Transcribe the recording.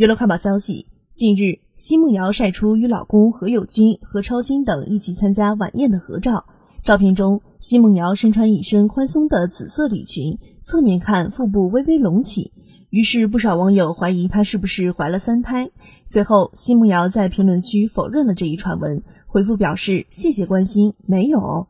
娱乐快报消息近日奚梦瑶晒出与老公何猷君何超欣等一起参加晚宴的合照。照片中奚梦瑶身穿一身宽松的紫色礼裙侧面看腹部微微隆起。于是不少网友怀疑她是不是怀了三胎。随后奚梦瑶在评论区否认了这一传闻回复表示谢谢关心没有